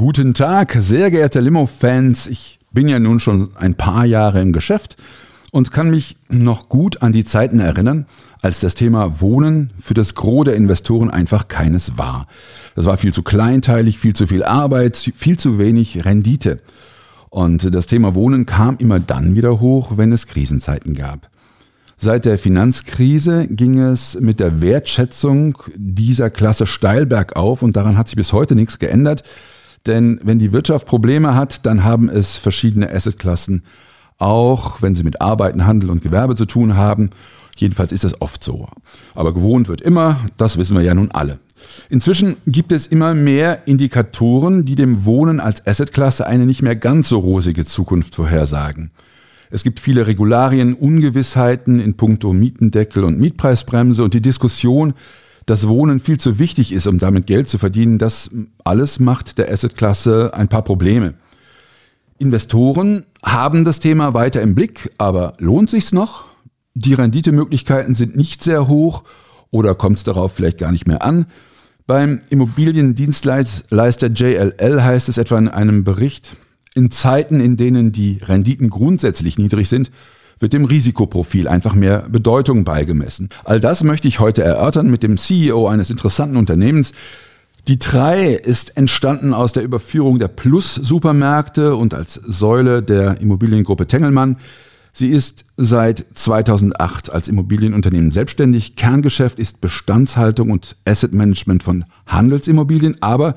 Guten Tag, sehr geehrte Limo-Fans. Ich bin ja nun schon ein paar Jahre im Geschäft und kann mich noch gut an die Zeiten erinnern, als das Thema Wohnen für das Gros der Investoren einfach keines war. Das war viel zu kleinteilig, viel zu viel Arbeit, viel zu wenig Rendite. Und das Thema Wohnen kam immer dann wieder hoch, wenn es Krisenzeiten gab. Seit der Finanzkrise ging es mit der Wertschätzung dieser Klasse steil bergauf und daran hat sich bis heute nichts geändert. Denn wenn die Wirtschaft Probleme hat, dann haben es verschiedene Assetklassen, auch wenn sie mit Arbeiten, Handel und Gewerbe zu tun haben. Jedenfalls ist es oft so. Aber gewohnt wird immer, das wissen wir ja nun alle. Inzwischen gibt es immer mehr Indikatoren, die dem Wohnen als Assetklasse eine nicht mehr ganz so rosige Zukunft vorhersagen. Es gibt viele Regularien, Ungewissheiten in puncto Mietendeckel und Mietpreisbremse und die Diskussion, dass Wohnen viel zu wichtig ist, um damit Geld zu verdienen, das alles macht der Assetklasse ein paar Probleme. Investoren haben das Thema weiter im Blick, aber lohnt sich's noch? Die Renditemöglichkeiten sind nicht sehr hoch oder kommt es darauf vielleicht gar nicht mehr an? Beim Immobiliendienstleister JLL heißt es etwa in einem Bericht, in Zeiten, in denen die Renditen grundsätzlich niedrig sind, wird dem Risikoprofil einfach mehr Bedeutung beigemessen. All das möchte ich heute erörtern mit dem CEO eines interessanten Unternehmens. Die 3 ist entstanden aus der Überführung der Plus-Supermärkte und als Säule der Immobiliengruppe Tengelmann. Sie ist seit 2008 als Immobilienunternehmen selbstständig. Kerngeschäft ist Bestandshaltung und Asset Management von Handelsimmobilien, aber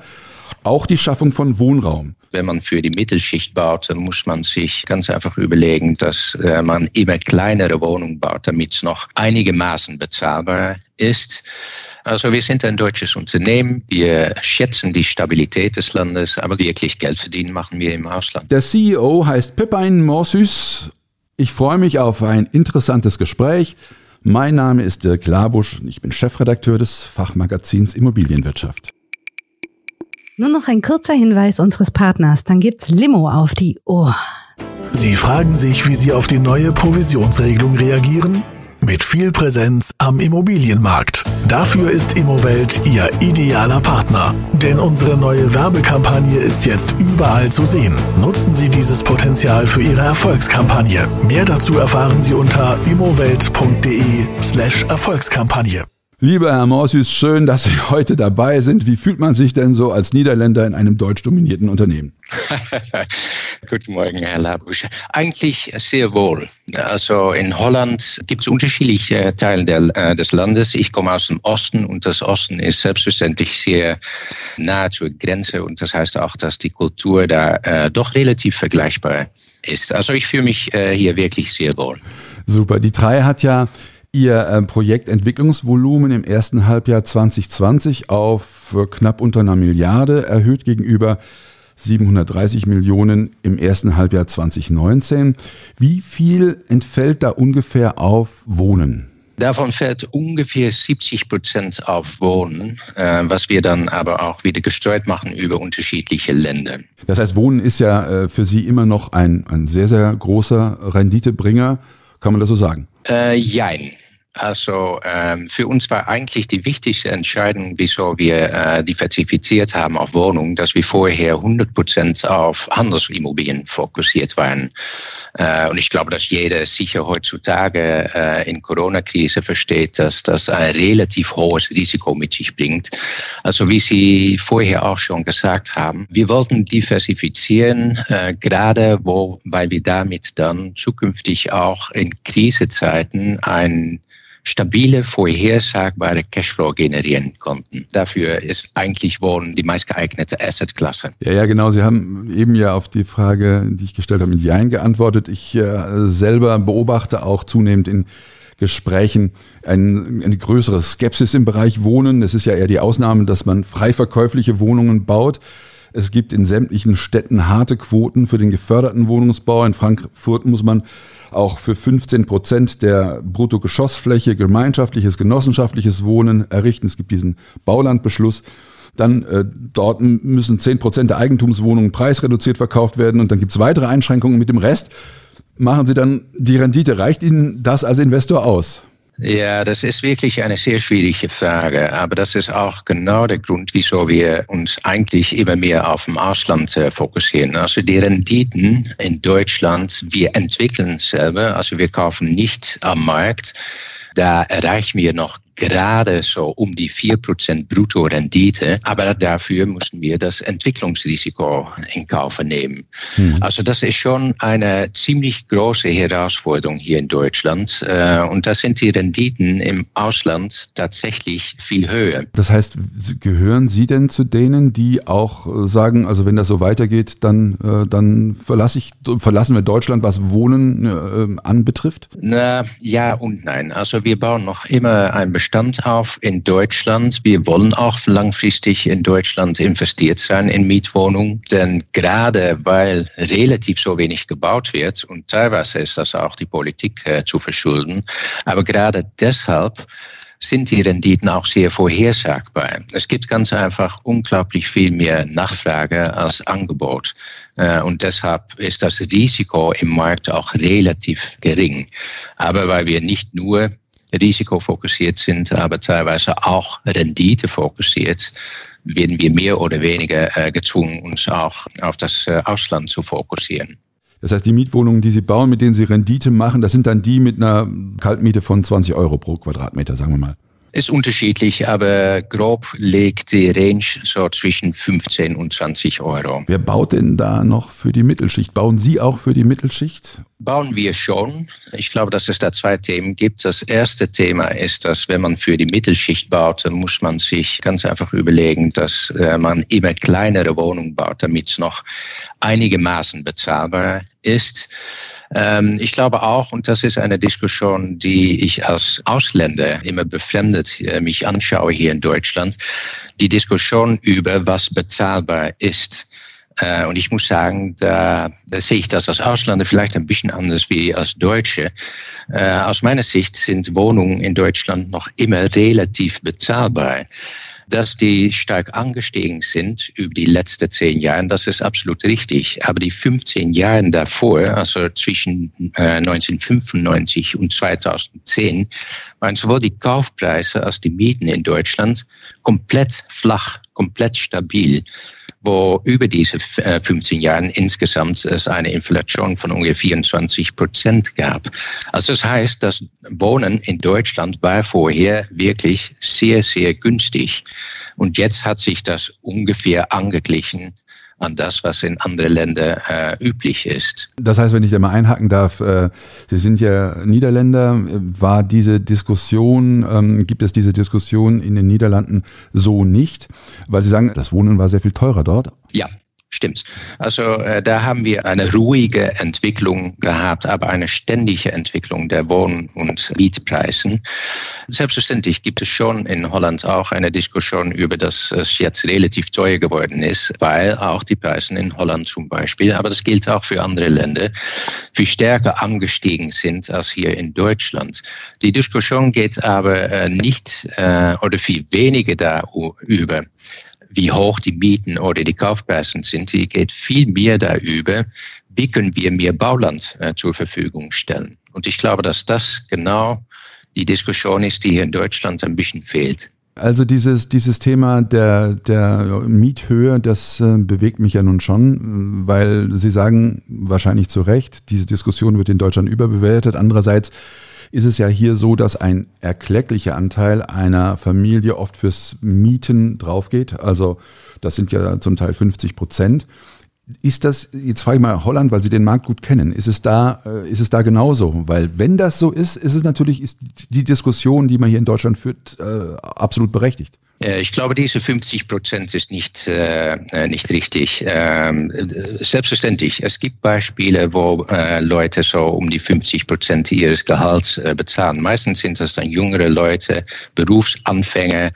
auch die Schaffung von Wohnraum. Wenn man für die Mittelschicht baut, dann muss man sich ganz einfach überlegen, dass äh, man immer kleinere Wohnungen baut, damit es noch einigermaßen bezahlbar ist. Also wir sind ein deutsches Unternehmen, wir schätzen die Stabilität des Landes, aber wirklich Geld verdienen machen wir im Ausland. Der CEO heißt Pepin Morsus. Ich freue mich auf ein interessantes Gespräch. Mein Name ist Dirk Labusch und ich bin Chefredakteur des Fachmagazins Immobilienwirtschaft. Nur noch ein kurzer Hinweis unseres Partners, dann gibt's Limo auf die Ohr. Sie fragen sich, wie Sie auf die neue Provisionsregelung reagieren? Mit viel Präsenz am Immobilienmarkt. Dafür ist Immowelt Ihr idealer Partner. Denn unsere neue Werbekampagne ist jetzt überall zu sehen. Nutzen Sie dieses Potenzial für Ihre Erfolgskampagne. Mehr dazu erfahren Sie unter immowelt.de slash Erfolgskampagne. Lieber Herr Morsius, schön, dass Sie heute dabei sind. Wie fühlt man sich denn so als Niederländer in einem deutsch dominierten Unternehmen? Guten Morgen, Herr Labusch. Eigentlich sehr wohl. Also in Holland gibt es unterschiedliche Teile der, äh, des Landes. Ich komme aus dem Osten und das Osten ist selbstverständlich sehr nahe zur Grenze und das heißt auch, dass die Kultur da äh, doch relativ vergleichbar ist. Also ich fühle mich äh, hier wirklich sehr wohl. Super. Die drei hat ja Ihr äh, Projektentwicklungsvolumen im ersten Halbjahr 2020 auf äh, knapp unter einer Milliarde erhöht gegenüber 730 Millionen im ersten Halbjahr 2019. Wie viel entfällt da ungefähr auf Wohnen? Davon fällt ungefähr 70 Prozent auf Wohnen, äh, was wir dann aber auch wieder gesteuert machen über unterschiedliche Länder. Das heißt, Wohnen ist ja für Sie immer noch ein, ein sehr, sehr großer Renditebringer. Kann man das so sagen? Äh, jein. Also ähm, für uns war eigentlich die wichtigste Entscheidung, wieso wir äh, diversifiziert haben auf Wohnungen, dass wir vorher 100 Prozent auf Handelsimmobilien fokussiert waren. Äh, und ich glaube, dass jeder sicher heutzutage äh, in Corona-Krise versteht, dass das ein relativ hohes Risiko mit sich bringt. Also wie Sie vorher auch schon gesagt haben, wir wollten diversifizieren, äh, gerade wo, weil wir damit dann zukünftig auch in Krisezeiten ein stabile, vorhersagbare Cashflow generieren konnten. Dafür ist eigentlich Wohnen die meistgeeignete Assetklasse. Ja, ja, genau. Sie haben eben ja auf die Frage, die ich gestellt habe, mit Jein geantwortet. Ich äh, selber beobachte auch zunehmend in Gesprächen ein, eine größere Skepsis im Bereich Wohnen. Es ist ja eher die Ausnahme, dass man frei verkäufliche Wohnungen baut. Es gibt in sämtlichen Städten harte Quoten für den geförderten Wohnungsbau. In Frankfurt muss man auch für 15 Prozent der Bruttogeschossfläche gemeinschaftliches, genossenschaftliches Wohnen errichten. Es gibt diesen Baulandbeschluss. Dann äh, dort müssen 10 Prozent der Eigentumswohnungen preisreduziert verkauft werden und dann gibt es weitere Einschränkungen. Mit dem Rest machen Sie dann die Rendite. Reicht Ihnen das als Investor aus? Ja, das ist wirklich eine sehr schwierige Frage. Aber das ist auch genau der Grund, wieso wir uns eigentlich immer mehr auf dem Ausland äh, fokussieren. Also die Renditen in Deutschland, wir entwickeln selber, also wir kaufen nicht am Markt. Da erreichen wir noch gerade so um die 4% Bruttorendite, aber dafür müssen wir das Entwicklungsrisiko in Kauf nehmen. Mhm. Also das ist schon eine ziemlich große Herausforderung hier in Deutschland äh, und da sind die Renditen im Ausland tatsächlich viel höher. Das heißt, gehören Sie denn zu denen, die auch sagen, also wenn das so weitergeht, dann, äh, dann verlasse ich, verlassen wir Deutschland, was Wohnen äh, anbetrifft? Na, ja und nein. Also wir bauen noch immer ein Bestand auf in Deutschland. Wir wollen auch langfristig in Deutschland investiert sein in Mietwohnungen, denn gerade weil relativ so wenig gebaut wird und teilweise ist das auch die Politik äh, zu verschulden, aber gerade deshalb sind die Renditen auch sehr vorhersagbar. Es gibt ganz einfach unglaublich viel mehr Nachfrage als Angebot. Äh, und deshalb ist das Risiko im Markt auch relativ gering. Aber weil wir nicht nur risikofokussiert sind, aber teilweise auch renditefokussiert, werden wir mehr oder weniger äh, gezwungen, uns auch auf das äh, Ausland zu fokussieren. Das heißt, die Mietwohnungen, die Sie bauen, mit denen Sie Rendite machen, das sind dann die mit einer Kaltmiete von 20 Euro pro Quadratmeter, sagen wir mal. Ist unterschiedlich, aber grob liegt die Range so zwischen 15 und 20 Euro. Wer baut denn da noch für die Mittelschicht? Bauen Sie auch für die Mittelschicht? Bauen wir schon. Ich glaube, dass es da zwei Themen gibt. Das erste Thema ist, dass wenn man für die Mittelschicht baut, dann muss man sich ganz einfach überlegen, dass äh, man immer kleinere Wohnungen baut, damit es noch einigermaßen bezahlbar ist. Ähm, ich glaube auch, und das ist eine Diskussion, die ich als Ausländer immer befremdet äh, mich anschaue hier in Deutschland, die Diskussion über was bezahlbar ist. Äh, und ich muss sagen, da, da sehe ich das als Ausländer vielleicht ein bisschen anders wie als Deutsche. Äh, aus meiner Sicht sind Wohnungen in Deutschland noch immer relativ bezahlbar dass die stark angestiegen sind über die letzten zehn Jahre, das ist absolut richtig. Aber die 15 Jahre davor, also zwischen äh, 1995 und 2010, waren sowohl die Kaufpreise als die Mieten in Deutschland komplett flach, komplett stabil wo über diese 15 äh, Jahren insgesamt es eine Inflation von ungefähr 24 Prozent gab. Also das heißt, das Wohnen in Deutschland war vorher wirklich sehr, sehr günstig. Und jetzt hat sich das ungefähr angeglichen an das, was in anderen Ländern äh, üblich ist. Das heißt, wenn ich da mal einhaken darf, äh, Sie sind ja Niederländer, war diese Diskussion, ähm, gibt es diese Diskussion in den Niederlanden so nicht, weil Sie sagen, das Wohnen war sehr viel teurer dort? Ja, Stimmt. Also äh, da haben wir eine ruhige Entwicklung gehabt, aber eine ständige Entwicklung der Wohn- und Mietpreisen. Selbstverständlich gibt es schon in Holland auch eine Diskussion über, dass es jetzt relativ teuer geworden ist, weil auch die Preise in Holland zum Beispiel, aber das gilt auch für andere Länder, viel stärker angestiegen sind als hier in Deutschland. Die Diskussion geht aber äh, nicht äh, oder viel weniger darüber, wie hoch die Mieten oder die Kaufpreise sind. Die geht viel mehr darüber, wie können wir mehr Bauland äh, zur Verfügung stellen. Und ich glaube, dass das genau die Diskussion ist, die hier in Deutschland ein bisschen fehlt. Also dieses, dieses Thema der, der Miethöhe, das äh, bewegt mich ja nun schon, weil Sie sagen wahrscheinlich zu Recht, diese Diskussion wird in Deutschland überbewertet. Andererseits ist es ja hier so, dass ein erklecklicher Anteil einer Familie oft fürs Mieten draufgeht. Also das sind ja zum Teil 50 Prozent. Ist das, jetzt frage ich mal Holland, weil Sie den Markt gut kennen, ist es da, äh, ist es da genauso? Weil wenn das so ist, ist es natürlich, ist die Diskussion, die man hier in Deutschland führt, äh, absolut berechtigt. Äh, ich glaube, diese 50 Prozent ist nicht, äh, äh, nicht richtig. Ähm, selbstverständlich, es gibt Beispiele, wo äh, Leute so um die 50 Prozent ihres Gehalts äh, bezahlen. Meistens sind das dann jüngere Leute, Berufsanfänger,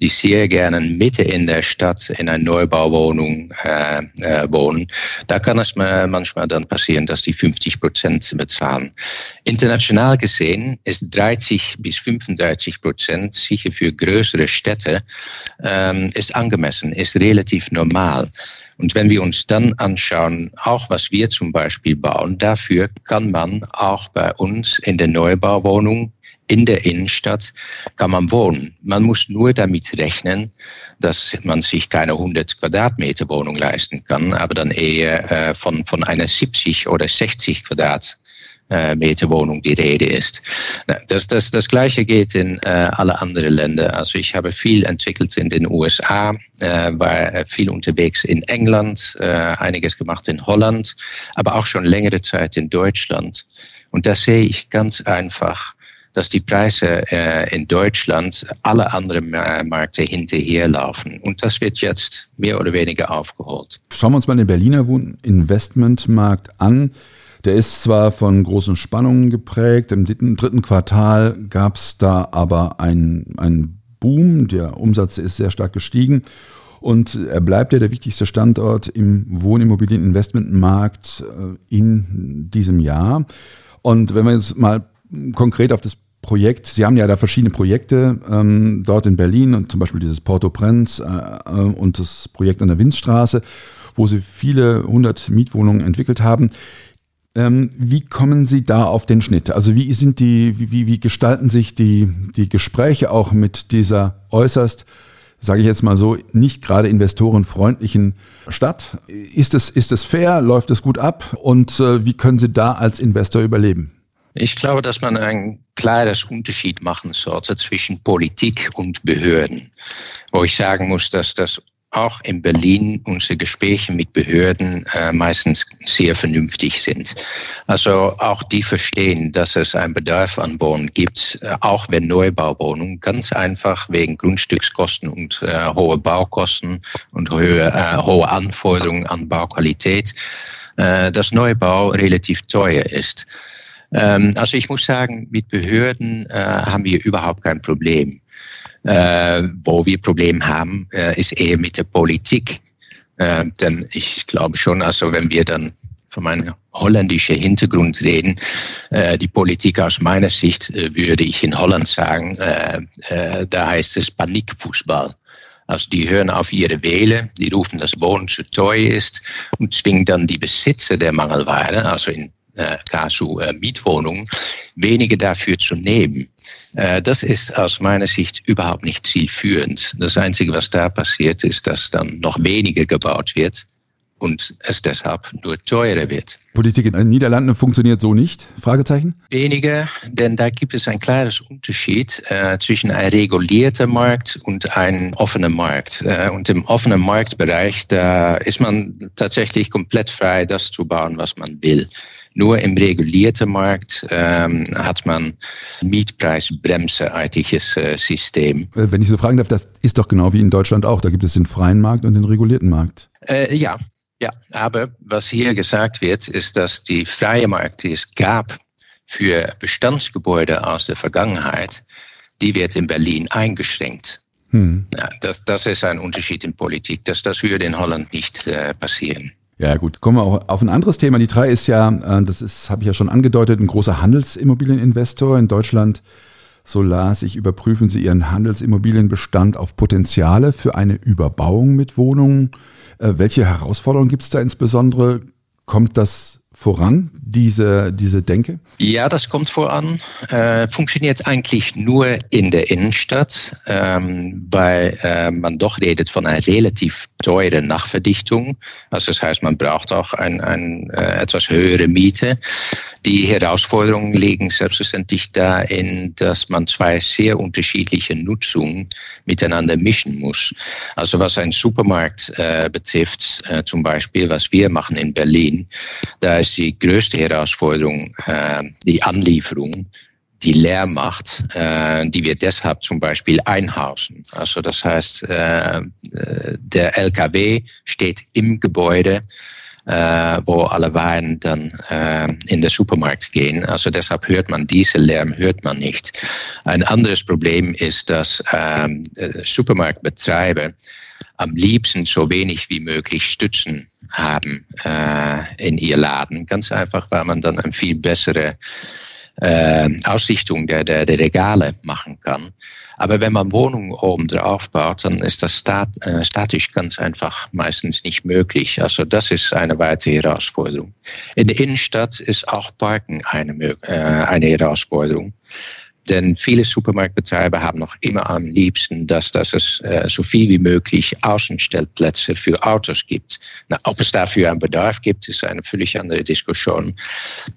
die sehr gerne mitten in der Stadt in einer Neubauwohnung äh, wohnen. Da kann es manchmal dann passieren, dass die 50 Prozent bezahlen. International gesehen ist 30 bis 35 Prozent sicher für größere Städte ähm, ist angemessen, ist relativ normal. Und wenn wir uns dann anschauen, auch was wir zum Beispiel bauen, dafür kann man auch bei uns in der Neubauwohnung in der Innenstadt kann man wohnen. Man muss nur damit rechnen, dass man sich keine 100 Quadratmeter Wohnung leisten kann, aber dann eher äh, von, von einer 70 oder 60 Quadratmeter äh, Meter Wohnung die Rede ist. Das, das, das Gleiche geht in äh, alle anderen Länder. Also ich habe viel entwickelt in den USA, äh, war viel unterwegs in England, äh, einiges gemacht in Holland, aber auch schon längere Zeit in Deutschland. Und da sehe ich ganz einfach, dass die Preise äh, in Deutschland alle anderen Märkte hinterherlaufen. Und das wird jetzt mehr oder weniger aufgeholt. Schauen wir uns mal den Berliner Investmentmarkt an. Der ist zwar von großen Spannungen geprägt, im dritten Quartal gab es da aber einen Boom, der Umsatz ist sehr stark gestiegen und er bleibt ja der wichtigste Standort im Wohnimmobilieninvestmentmarkt äh, in diesem Jahr. Und wenn wir jetzt mal konkret auf das Projekt, Sie haben ja da verschiedene Projekte ähm, dort in Berlin und zum Beispiel dieses Porto Prenz äh, äh, und das Projekt an der Winzstraße, wo Sie viele hundert Mietwohnungen entwickelt haben. Ähm, wie kommen Sie da auf den Schnitt? Also wie sind die, wie, wie gestalten sich die, die Gespräche auch mit dieser äußerst, sage ich jetzt mal so, nicht gerade investorenfreundlichen Stadt? Ist es, ist es fair? Läuft es gut ab? Und äh, wie können Sie da als Investor überleben? Ich glaube, dass man ein klares Unterschied machen sollte zwischen Politik und Behörden. Wo ich sagen muss, dass das auch in Berlin unsere Gespräche mit Behörden äh, meistens sehr vernünftig sind. Also auch die verstehen, dass es einen Bedarf an Wohnen gibt, äh, auch wenn Neubauwohnungen ganz einfach wegen Grundstückskosten und äh, hohe Baukosten und hohe, äh, hohe Anforderungen an Bauqualität, äh, dass Neubau relativ teuer ist. Ähm, also ich muss sagen, mit Behörden äh, haben wir überhaupt kein Problem. Äh, wo wir Probleme haben, äh, ist eher mit der Politik. Äh, denn ich glaube schon, also wenn wir dann von meinem holländischen Hintergrund reden, die Politik aus meiner Sicht würde ich in Holland sagen, da heißt es Panikfußball. Also die hören auf ihre Wähle, die rufen, dass Wohnen zu teuer ist und zwingen dann die Besitzer der Mangelware, also in äh, Kasu äh, Mietwohnungen, weniger dafür zu nehmen. Äh, das ist aus meiner Sicht überhaupt nicht zielführend. Das Einzige, was da passiert, ist, dass dann noch weniger gebaut wird und es deshalb nur teurer wird. Politik in den Niederlanden funktioniert so nicht? Fragezeichen? Weniger, denn da gibt es ein klares Unterschied äh, zwischen einem regulierten Markt und einem offenen Markt. Äh, und im offenen Marktbereich, da ist man tatsächlich komplett frei, das zu bauen, was man will. Nur im regulierten Markt ähm, hat man Mietpreisbremseartiges äh, System. Äh, wenn ich so fragen darf, das ist doch genau wie in Deutschland auch. Da gibt es den freien Markt und den regulierten Markt. Äh, ja, ja. Aber was hier gesagt wird, ist, dass die freie Markt, die es gab für Bestandsgebäude aus der Vergangenheit, die wird in Berlin eingeschränkt. Hm. Ja, das, das ist ein Unterschied in Politik. Das, das würde in Holland nicht äh, passieren. Ja, gut. Kommen wir auch auf ein anderes Thema. Die drei ist ja, äh, das ist, habe ich ja schon angedeutet, ein großer Handelsimmobilieninvestor in Deutschland. So las ich, überprüfen Sie Ihren Handelsimmobilienbestand auf Potenziale für eine Überbauung mit Wohnungen. Äh, welche Herausforderungen gibt es da insbesondere? Kommt das voran, diese, diese Denke? Ja, das kommt voran. Äh, funktioniert eigentlich nur in der Innenstadt, ähm, weil äh, man doch redet von einer relativ teuren Nachverdichtung. Also das heißt, man braucht auch ein, ein äh, etwas höhere Miete. Die Herausforderungen liegen selbstverständlich darin, dass man zwei sehr unterschiedliche Nutzungen miteinander mischen muss. Also was ein Supermarkt äh, betrifft, äh, zum Beispiel, was wir machen in Berlin, da ist die größte Herausforderung äh, die Anlieferung die leer macht, äh, die wir deshalb zum Beispiel einhausen. Also das heißt, äh, äh der LKW steht im Gebäude, äh, wo alle Waren dann äh, in den Supermarkt gehen. Also deshalb hört man diese Lärm, hört man nicht. Ein anderes Problem ist, dass ähm, Supermarktbetreiber am liebsten so wenig wie möglich Stützen haben äh, in ihr Laden. Ganz einfach, weil man dann eine viel bessere äh, Ausrichtung der, der, der Regale machen kann. Aber wenn man Wohnungen oben drauf baut, dann ist das stat, äh, statisch ganz einfach meistens nicht möglich. Also das ist eine weitere Herausforderung. In der Innenstadt ist auch Parken eine, äh, eine Herausforderung. Denn viele Supermarktbetreiber haben noch immer am liebsten, dass, dass es äh, so viel wie möglich Außenstellplätze für Autos gibt. Na, ob es dafür einen Bedarf gibt, ist eine völlig andere Diskussion.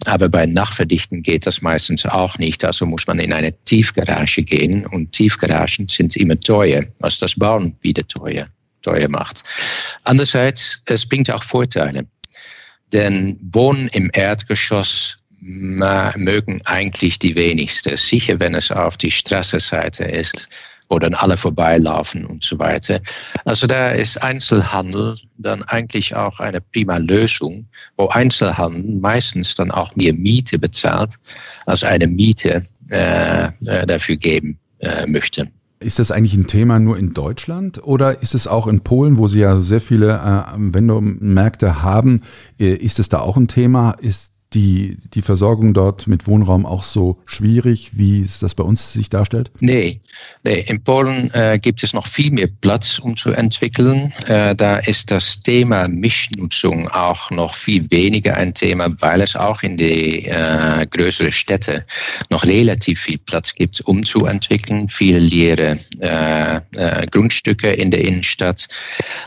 Aber bei Nachverdichten geht das meistens auch nicht. Also muss man in eine Tiefgarage gehen und Tiefgaragen sind immer teuer, was das Bauen wieder teuer, teuer macht. Andererseits, es bringt auch Vorteile. Denn Wohnen im Erdgeschoss mögen eigentlich die wenigsten. Sicher, wenn es auf die Straßenseite ist, wo dann alle vorbeilaufen und so weiter. Also da ist Einzelhandel dann eigentlich auch eine prima Lösung, wo Einzelhandel meistens dann auch mehr Miete bezahlt, als eine Miete äh, äh dafür geben äh, möchte. Ist das eigentlich ein Thema nur in Deutschland oder ist es auch in Polen, wo Sie ja sehr viele äh, Vendor-Märkte haben, äh, ist es da auch ein Thema? Ist die, die Versorgung dort mit Wohnraum auch so schwierig, wie es das bei uns sich darstellt? Nee, nee. in Polen äh, gibt es noch viel mehr Platz, um zu entwickeln. Äh, da ist das Thema Mischnutzung auch noch viel weniger ein Thema, weil es auch in die äh, größeren Städte noch relativ viel Platz gibt, um zu entwickeln. Viele leere äh, äh, Grundstücke in der Innenstadt.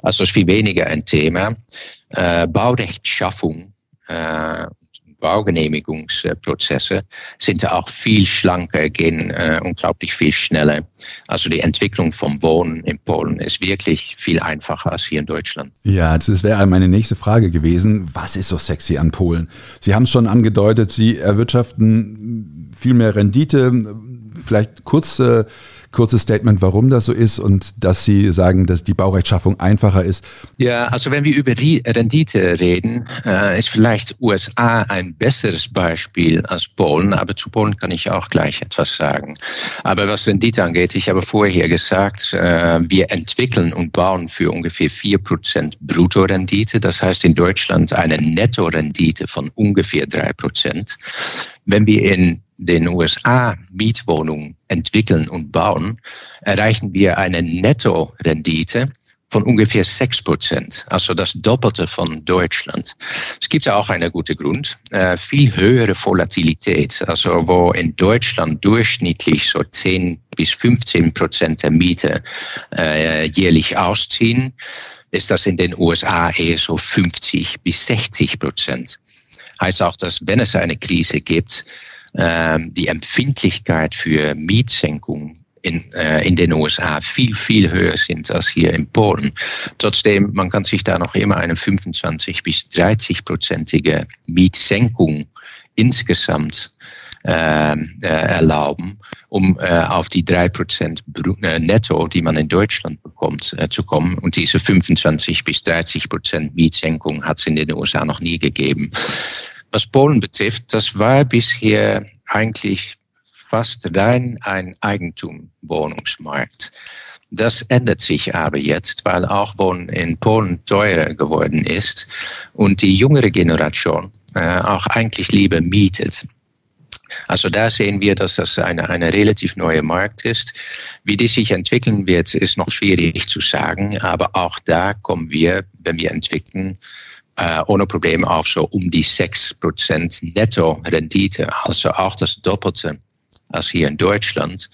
Also ist viel weniger ein Thema. Äh, Baurechtschaffung Baugenehmigungsprozesse sind auch viel schlanker, gehen äh, unglaublich viel schneller. Also die Entwicklung vom Wohnen in Polen ist wirklich viel einfacher als hier in Deutschland. Ja, das wäre meine nächste Frage gewesen. Was ist so sexy an Polen? Sie haben es schon angedeutet, Sie erwirtschaften viel mehr Rendite. Vielleicht kurz äh, kurzes Statement, warum das so ist und dass Sie sagen, dass die Baurechtschaffung einfacher ist. Ja, also wenn wir über die Rendite reden, äh, ist vielleicht USA ein besseres Beispiel als Polen, aber zu Polen kann ich auch gleich etwas sagen. Aber was Rendite angeht, ich habe vorher gesagt, äh, wir entwickeln und bauen für ungefähr 4% Bruttorendite. Das heißt in Deutschland eine Nettorendite von ungefähr 3%. Wenn wir in den USA Mietwohnungen entwickeln und bauen, erreichen wir eine Nettorendite von ungefähr 6 Prozent, also das Doppelte von Deutschland. Es gibt auch einen guten Grund, äh, viel höhere Volatilität, also wo in Deutschland durchschnittlich so 10 bis 15 Prozent der Miete äh, jährlich ausziehen, ist das in den USA eher so 50 bis 60 Prozent. Heißt auch, dass wenn es eine Krise gibt, ähm, die Empfindlichkeit für Mietsenkung in, äh, in den USA viel, viel höher sind als hier in Polen. Trotzdem, man kann sich da noch immer eine 25 bis 30 prozentige Mietsenkung insgesamt äh, äh, erlauben, um äh, auf die 3% äh, netto, die man in Deutschland bekommt, äh, zu kommen. Und diese 25 bis 30% Mietsenkung hat es in den USA noch nie gegeben. Was Polen betrifft, das war bisher eigentlich fast rein ein Eigentumwohnungsmarkt. Das ändert sich aber jetzt, weil auch Wohnen in Polen teurer geworden ist und die jüngere Generation äh, auch eigentlich lieber mietet. Also da sehen wir, dass das eine, eine relativ neue Markt ist. Wie die sich entwickeln wird, ist noch schwierig zu sagen, aber auch da kommen wir, wenn wir entwickeln, äh, ohne Probleme auf so um die 6% Netto-Rendite, also auch das Doppelte als hier in Deutschland,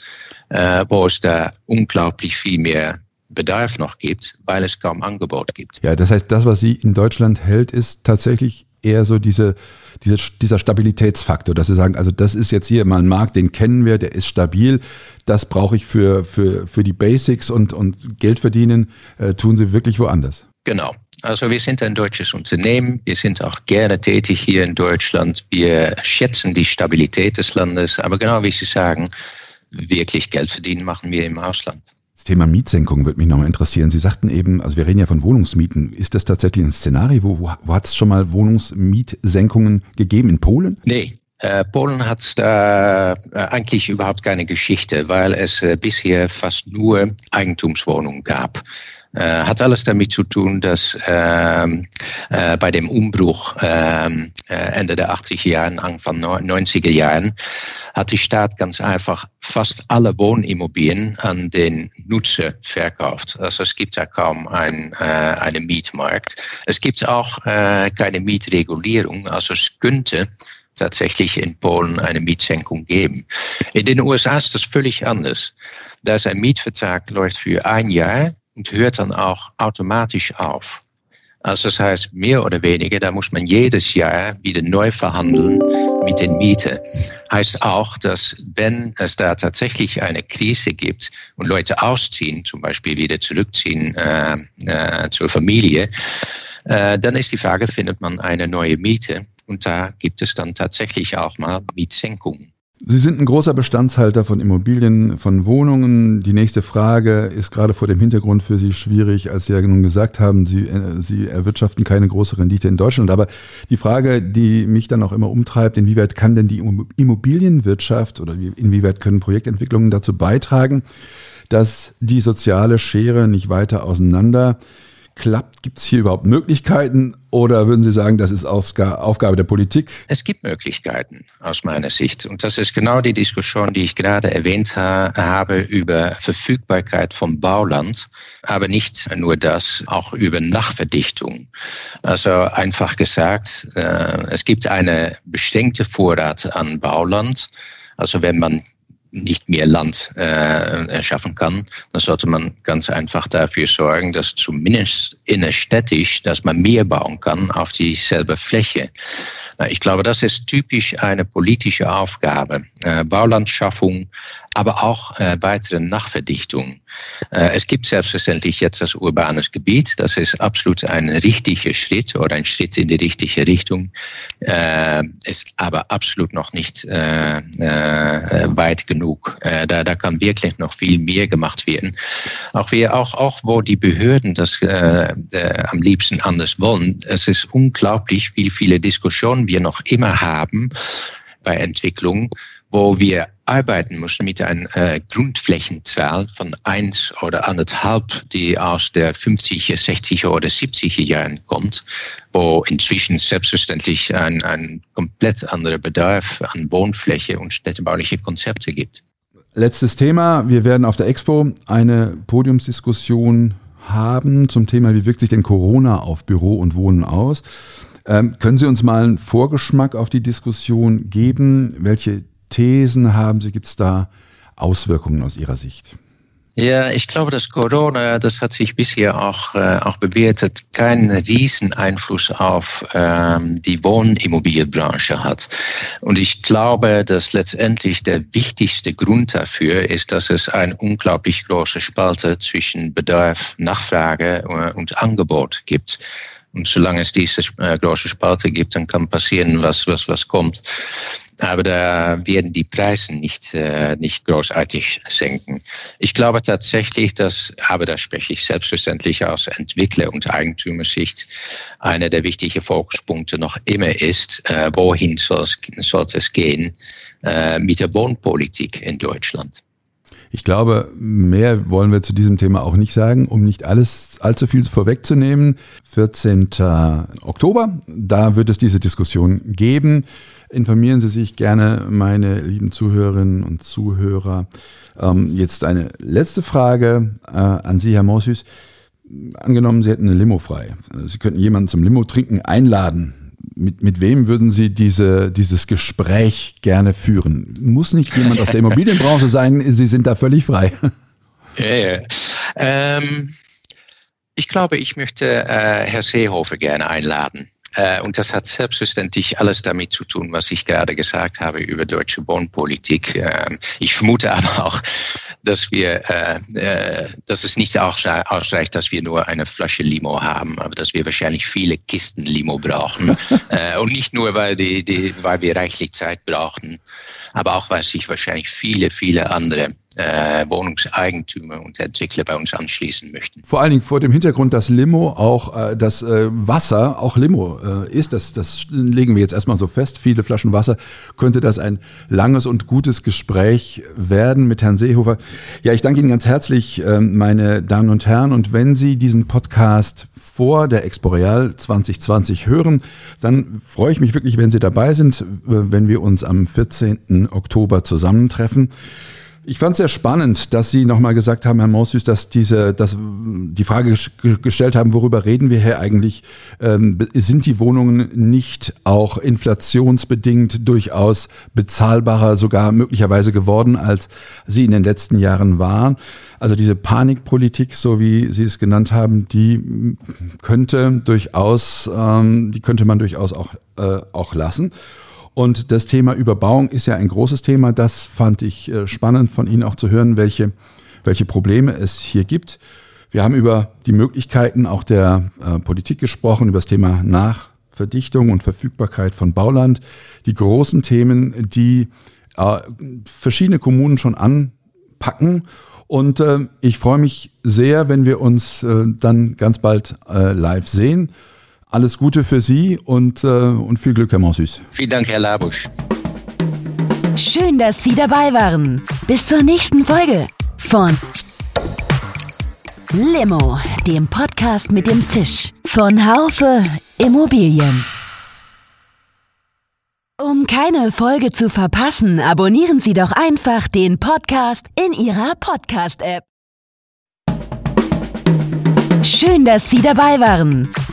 äh, wo es da unglaublich viel mehr Bedarf noch gibt, weil es kaum Angebot gibt. Ja, das heißt, das, was Sie in Deutschland hält, ist tatsächlich eher so diese, diese, dieser Stabilitätsfaktor, dass Sie sagen, also das ist jetzt hier mal ein Markt, den kennen wir, der ist stabil, das brauche ich für, für, für die Basics und, und Geld verdienen, äh, tun Sie wirklich woanders. Genau. Also wir sind ein deutsches Unternehmen. Wir sind auch gerne tätig hier in Deutschland. Wir schätzen die Stabilität des Landes. Aber genau wie Sie sagen, wirklich Geld verdienen machen wir im Ausland. Thema Mietsenkung würde mich nochmal interessieren. Sie sagten eben, also wir reden ja von Wohnungsmieten. Ist das tatsächlich ein Szenario? Wo, wo, wo hat es schon mal Wohnungsmietsenkungen gegeben? In Polen? Nee, äh, Polen hat da äh, eigentlich überhaupt keine Geschichte, weil es äh, bisher fast nur Eigentumswohnungen gab. Äh, hat alles damit zu tun, dass ähm, äh, bei dem Umbruch ähm, äh, Ende der 80er Jahren, Anfang 90er Jahren, hat die Staat ganz einfach fast alle Wohnimmobilien an den Nutzer verkauft. Also es gibt da kaum ein, äh, einen Mietmarkt. Es gibt auch äh, keine Mietregulierung. Also es könnte tatsächlich in Polen eine Mietsenkung geben. In den USA ist das völlig anders. Da ist ein Mietvertrag läuft für ein Jahr und hört dann auch automatisch auf. Also das heißt, mehr oder weniger, da muss man jedes Jahr wieder neu verhandeln mit den Mieten. Heißt auch, dass wenn es da tatsächlich eine Krise gibt und Leute ausziehen, zum Beispiel wieder zurückziehen äh, äh, zur Familie, äh, dann ist die Frage, findet man eine neue Miete? Und da gibt es dann tatsächlich auch mal Mietsenkungen. Sie sind ein großer Bestandshalter von Immobilien, von Wohnungen. Die nächste Frage ist gerade vor dem Hintergrund für Sie schwierig, als Sie ja nun gesagt haben, Sie, äh, Sie erwirtschaften keine große Rendite in Deutschland. Aber die Frage, die mich dann auch immer umtreibt, inwieweit kann denn die Immobilienwirtschaft oder inwieweit können Projektentwicklungen dazu beitragen, dass die soziale Schere nicht weiter auseinander klappt? Gibt es hier überhaupt Möglichkeiten oder würden Sie sagen, das ist Aufgabe der Politik? Es gibt Möglichkeiten aus meiner Sicht. Und das ist genau die Diskussion, die ich gerade erwähnt habe über Verfügbarkeit von Bauland, aber nicht nur das, auch über Nachverdichtung. Also einfach gesagt, äh, es gibt eine beschränkte Vorrat an Bauland. Also wenn man nicht mehr Land äh, schaffen kann, dann sollte man ganz einfach dafür sorgen, dass zumindest innerstädtisch, dass man mehr bauen kann auf dieselbe Fläche. Ich glaube, das ist typisch eine politische Aufgabe. Äh, Baulandschaffung, aber auch äh, weitere Nachverdichtung. Äh, es gibt selbstverständlich jetzt das urbanes Gebiet. Das ist absolut ein richtiger Schritt oder ein Schritt in die richtige Richtung. Äh, ist aber absolut noch nicht äh, äh, weit genug. Äh, da, da kann wirklich noch viel mehr gemacht werden. Auch wir, auch, auch wo die Behörden das äh, äh, am liebsten anders wollen. Es ist unglaublich, wie viele Diskussionen wir noch immer haben bei Entwicklung, wo wir arbeiten müssen mit einer äh, Grundflächenzahl von eins oder anderthalb, die aus der 50er, 60er oder 70er Jahren kommt, wo inzwischen selbstverständlich ein, ein komplett anderer Bedarf an Wohnfläche und städtebauliche Konzepte gibt. Letztes Thema. Wir werden auf der Expo eine Podiumsdiskussion haben zum Thema, wie wirkt sich denn Corona auf Büro und Wohnen aus? Ähm, können Sie uns mal einen Vorgeschmack auf die Diskussion geben? Welche Thesen haben Sie? Gibt es da Auswirkungen aus Ihrer Sicht? Ja, ich glaube, dass Corona, das hat sich bisher auch, äh, auch bewertet, keinen riesen Einfluss auf ähm, die Wohnimmobilienbranche hat. Und ich glaube, dass letztendlich der wichtigste Grund dafür ist, dass es eine unglaublich große Spalte zwischen Bedarf, Nachfrage äh, und Angebot gibt. Und solange es diese äh, große Spalte gibt, dann kann passieren, was, was, was kommt. Aber da werden die Preise nicht, äh, nicht großartig senken. Ich glaube tatsächlich, dass, aber da spreche ich selbstverständlich aus Entwickler- und Eigentümersicht, einer der wichtigen Fokuspunkte noch immer ist, äh, wohin sollte es gehen äh, mit der Wohnpolitik in Deutschland. Ich glaube, mehr wollen wir zu diesem Thema auch nicht sagen, um nicht alles allzu viel vorwegzunehmen. 14. Oktober, da wird es diese Diskussion geben. Informieren Sie sich gerne, meine lieben Zuhörerinnen und Zuhörer. Ähm, jetzt eine letzte Frage äh, an Sie, Herr Morsüß. Angenommen, Sie hätten eine Limo frei. Sie könnten jemanden zum Limo trinken einladen mit, mit wem würden Sie diese, dieses Gespräch gerne führen? Muss nicht jemand aus der Immobilienbranche sein, Sie sind da völlig frei. Ja, ja. Ähm, ich glaube, ich möchte äh, Herr Seehofer gerne einladen. Äh, und das hat selbstverständlich alles damit zu tun, was ich gerade gesagt habe über deutsche Wohnpolitik. Ähm, ich vermute aber auch, dass wir, äh, äh, dass es nicht ausreicht, dass wir nur eine Flasche Limo haben, aber dass wir wahrscheinlich viele Kisten Limo brauchen. und nicht nur, weil, die, die, weil wir reichlich Zeit brauchen, aber auch, weil sich wahrscheinlich viele, viele andere äh, Wohnungseigentümer und Entwickler bei uns anschließen möchten. Vor allen Dingen vor dem Hintergrund, dass Limo auch äh, das äh, Wasser auch Limo äh, ist, das, das legen wir jetzt erstmal so fest. Viele Flaschen Wasser könnte das ein langes und gutes Gespräch werden mit Herrn Seehofer. Ja, ich danke Ihnen ganz herzlich, äh, meine Damen und Herren. Und wenn Sie diesen Podcast vor der Exporeal 2020 hören, dann freue ich mich wirklich, wenn Sie dabei sind, äh, wenn wir uns am 14. Oktober zusammentreffen. Ich fand es sehr spannend, dass Sie nochmal gesagt haben, Herr Maussüß, dass diese, dass die Frage gestellt haben, worüber reden wir hier eigentlich? Ähm, sind die Wohnungen nicht auch inflationsbedingt durchaus bezahlbarer, sogar möglicherweise geworden, als sie in den letzten Jahren waren? Also diese Panikpolitik, so wie Sie es genannt haben, die könnte durchaus, ähm, die könnte man durchaus auch, äh, auch lassen. Und das Thema Überbauung ist ja ein großes Thema. Das fand ich äh, spannend von Ihnen auch zu hören, welche, welche Probleme es hier gibt. Wir haben über die Möglichkeiten auch der äh, Politik gesprochen, über das Thema Nachverdichtung und Verfügbarkeit von Bauland. Die großen Themen, die äh, verschiedene Kommunen schon anpacken. Und ich freue mich sehr, wenn wir uns dann ganz bald live sehen. Alles Gute für Sie und, äh, und viel Glück, Herr Monsus. Vielen Dank, Herr Labusch. Schön, dass Sie dabei waren. Bis zur nächsten Folge von Limo, dem Podcast mit dem Zisch von Haufe Immobilien. Um keine Folge zu verpassen, abonnieren Sie doch einfach den Podcast in Ihrer Podcast-App. Schön, dass Sie dabei waren.